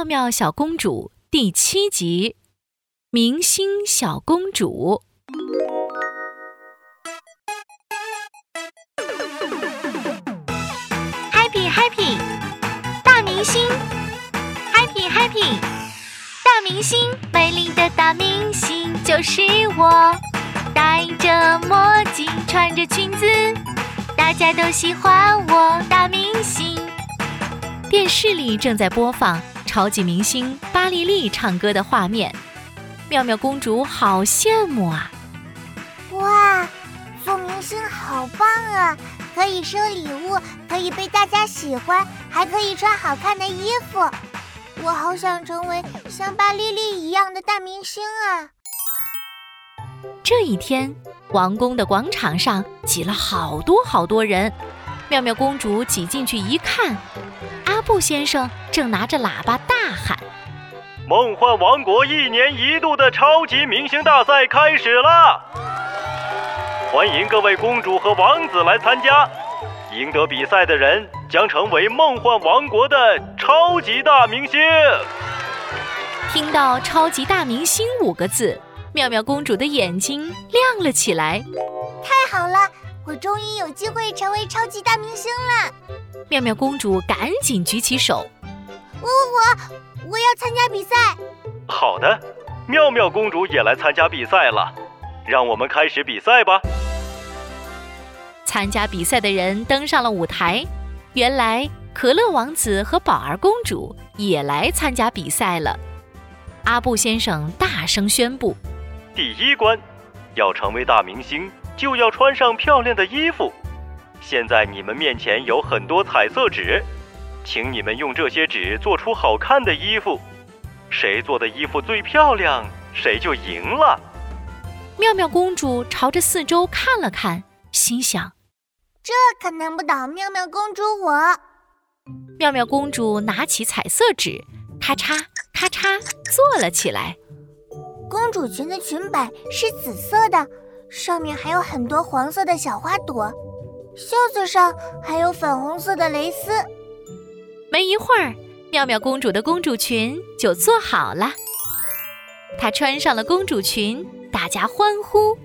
妙妙小公主》第七集《明星小公主》。Happy Happy，大明星！Happy Happy，大明星，美丽的大明星就是我，戴着墨镜，穿着裙子，大家都喜欢我，大明星。电视里正在播放超级明星巴丽丽唱歌的画面，妙妙公主好羡慕啊！哇，做明星好棒啊！可以收礼物，可以被大家喜欢，还可以穿好看的衣服。我好想成为像巴丽丽一样的大明星啊！这一天，王宫的广场上挤了好多好多人。妙妙公主挤进去一看。阿布先生正拿着喇叭大喊：“梦幻王国一年一度的超级明星大赛开始了！欢迎各位公主和王子来参加，赢得比赛的人将成为梦幻王国的超级大明星。”听到“超级大明星”五个字，妙妙公主的眼睛亮了起来。太好了，我终于有机会成为超级大明星了！妙妙公主赶紧举起手，我我我我要参加比赛。好的，妙妙公主也来参加比赛了，让我们开始比赛吧。参加比赛的人登上了舞台，原来可乐王子和宝儿公主也来参加比赛了。阿布先生大声宣布：第一关，要成为大明星，就要穿上漂亮的衣服。现在你们面前有很多彩色纸，请你们用这些纸做出好看的衣服。谁做的衣服最漂亮，谁就赢了。妙妙公主朝着四周看了看，心想：这可难不倒妙妙公主我。妙妙公主拿起彩色纸，咔嚓咔嚓做了起来。公主裙的裙摆是紫色的，上面还有很多黄色的小花朵。袖子上还有粉红色的蕾丝。没一会儿，妙妙公主的公主裙就做好了。她穿上了公主裙，大家欢呼：“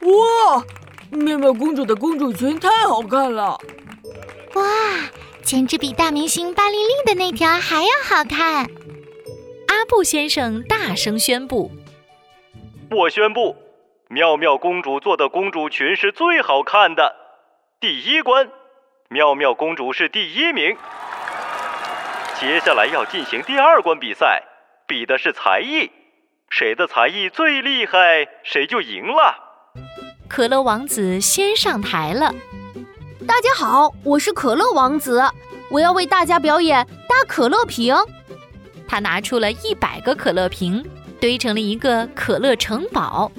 哇，妙妙公主的公主裙太好看了！哇，简直比大明星巴丽丽的那条还要好看！”阿布先生大声宣布：“我宣布，妙妙公主做的公主裙是最好看的。”第一关，妙妙公主是第一名。接下来要进行第二关比赛，比的是才艺，谁的才艺最厉害，谁就赢了。可乐王子先上台了。大家好，我是可乐王子，我要为大家表演搭可乐瓶。他拿出了一百个可乐瓶，堆成了一个可乐城堡。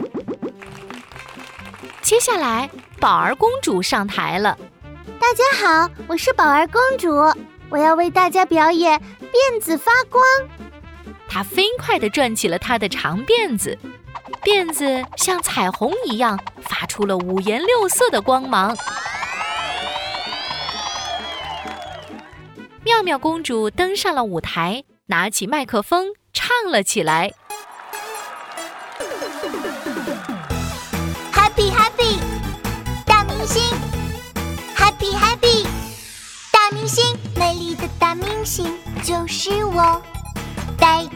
接下来。宝儿公主上台了，大家好，我是宝儿公主，我要为大家表演辫子发光。她飞快地转起了她的长辫子，辫子像彩虹一样发出了五颜六色的光芒。妙妙公主登上了舞台，拿起麦克风唱了起来。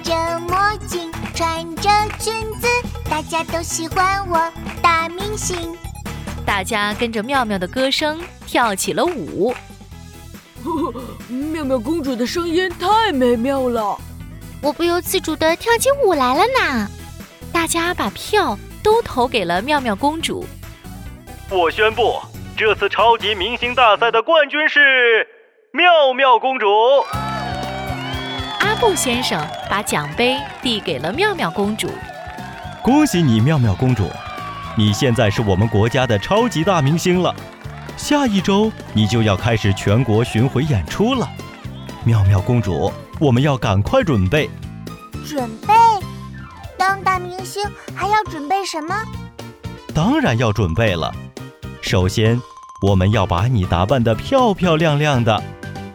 着墨镜，穿着裙子，大家都喜欢我。大明星，大家跟着妙妙的歌声跳起了舞。妙妙公主的声音太美妙了，我不由自主的跳起舞来了呢。大家把票都投给了妙妙公主。我宣布，这次超级明星大赛的冠军是。妙妙公主，阿布先生把奖杯递给了妙妙公主。恭喜你，妙妙公主，你现在是我们国家的超级大明星了。下一周你就要开始全国巡回演出了。妙妙公主，我们要赶快准备。准备？当大明星还要准备什么？当然要准备了。首先，我们要把你打扮得漂漂亮亮的。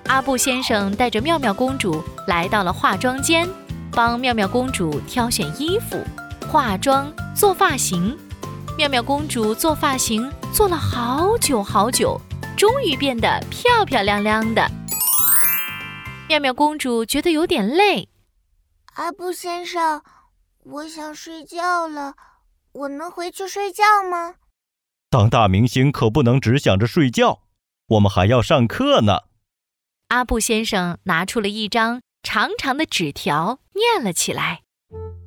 阿布先生带着妙妙公主来到了化妆间，帮妙妙公主挑选衣服、化妆、做发型。妙妙公主做发型做了好久好久，终于变得漂漂亮亮的。妙妙公主觉得有点累。阿布先生，我想睡觉了，我能回去睡觉吗？当大明星可不能只想着睡觉，我们还要上课呢。阿布先生拿出了一张长长的纸条，念了起来。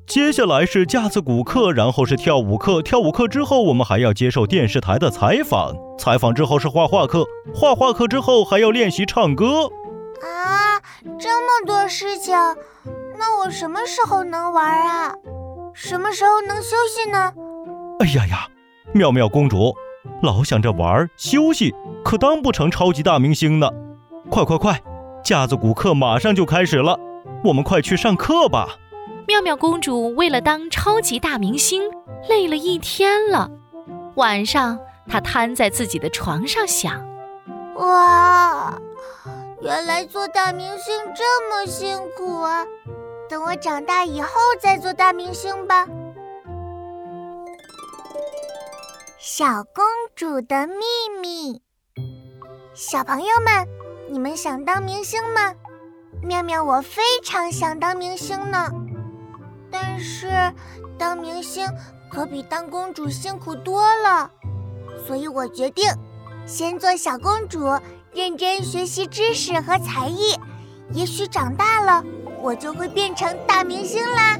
接下来是架子鼓课，然后是跳舞课，跳舞课之后我们还要接受电视台的采访，采访之后是画画课，画画课之后还要练习唱歌。啊，这么多事情！那我什么时候能玩啊？什么时候能休息呢？哎呀呀，妙妙公主，老想着玩休息，可当不成超级大明星呢。快快快，架子鼓课马上就开始了，我们快去上课吧。妙妙公主为了当超级大明星，累了一天了。晚上，她瘫在自己的床上想：哇，原来做大明星这么辛苦啊！等我长大以后再做大明星吧。小公主的秘密，小朋友们，你们想当明星吗？妙妙，我非常想当明星呢。但是当明星可比当公主辛苦多了，所以我决定先做小公主，认真学习知识和才艺。也许长大了。我就会变成大明星啦！